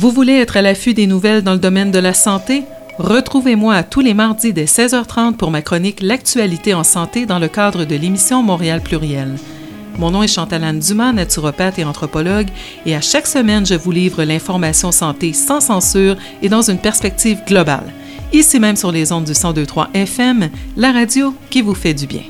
Vous voulez être à l'affût des nouvelles dans le domaine de la santé? Retrouvez-moi tous les mardis dès 16h30 pour ma chronique L'actualité en santé dans le cadre de l'émission Montréal Pluriel. Mon nom est Chantalane Dumas, naturopathe et anthropologue, et à chaque semaine, je vous livre l'information santé sans censure et dans une perspective globale. Ici même sur les ondes du 1023 FM, la radio qui vous fait du bien.